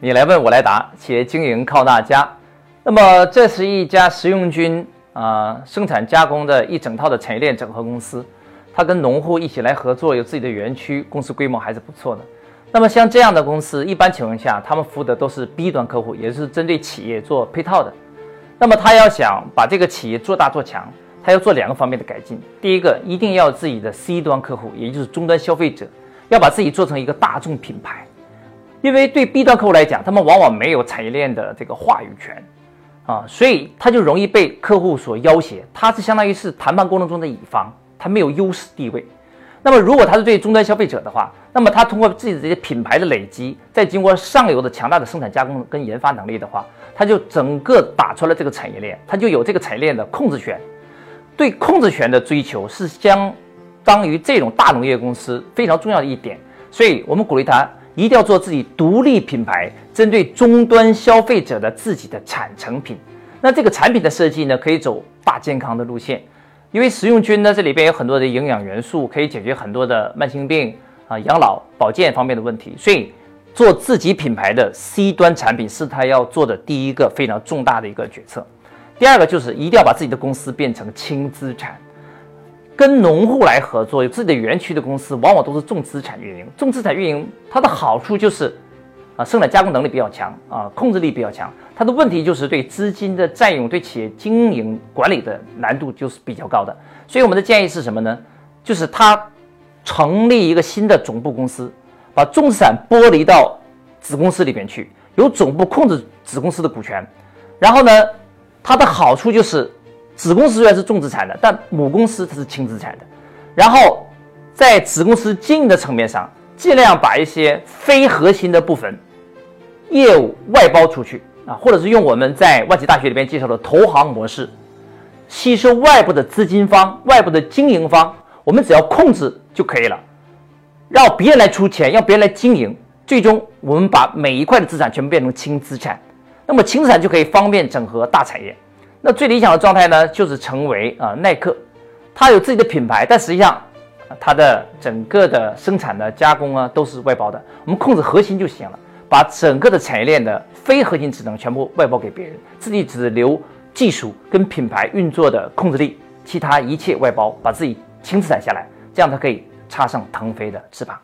你来问我来答，企业经营靠大家。那么，这是一家食用菌啊生产加工的一整套的产业链整合公司，它跟农户一起来合作，有自己的园区，公司规模还是不错的。那么，像这样的公司，一般情况下，他们服务的都是 B 端客户，也是针对企业做配套的。那么，他要想把这个企业做大做强，他要做两个方面的改进。第一个，一定要自己的 C 端客户，也就是终端消费者，要把自己做成一个大众品牌。因为对 B 端客户来讲，他们往往没有产业链的这个话语权，啊，所以他就容易被客户所要挟。他是相当于是谈判过程中的乙方，他没有优势地位。那么如果他是对终端消费者的话，那么他通过自己的这些品牌的累积，再经过上游的强大的生产加工跟研发能力的话，他就整个打出了这个产业链，他就有这个产业链的控制权。对控制权的追求是相当于这种大农业公司非常重要的一点。所以我们鼓励他。一定要做自己独立品牌，针对终端消费者的自己的产成品。那这个产品的设计呢，可以走大健康的路线，因为食用菌呢，这里边有很多的营养元素，可以解决很多的慢性病啊、养老保健方面的问题。所以，做自己品牌的 C 端产品是他要做的第一个非常重大的一个决策。第二个就是一定要把自己的公司变成轻资产。跟农户来合作，有自己的园区的公司，往往都是重资产运营。重资产运营它的好处就是，啊，生产加工能力比较强，啊，控制力比较强。它的问题就是对资金的占用，对企业经营管理的难度就是比较高的。所以我们的建议是什么呢？就是他成立一个新的总部公司，把重资产剥离到子公司里边去，由总部控制子公司的股权。然后呢，它的好处就是。子公司虽然是重资产的，但母公司它是轻资产的。然后在子公司经营的层面上，尽量把一些非核心的部分业务外包出去啊，或者是用我们在万企大学里面介绍的投行模式，吸收外部的资金方、外部的经营方，我们只要控制就可以了，让别人来出钱，让别人来经营，最终我们把每一块的资产全部变成轻资产，那么轻资产就可以方便整合大产业。那最理想的状态呢，就是成为啊耐克，它有自己的品牌，但实际上它的整个的生产的加工啊都是外包的，我们控制核心就行了，把整个的产业链的非核心职能全部外包给别人，自己只留技术跟品牌运作的控制力，其他一切外包，把自己轻资产下来，这样它可以插上腾飞的翅膀。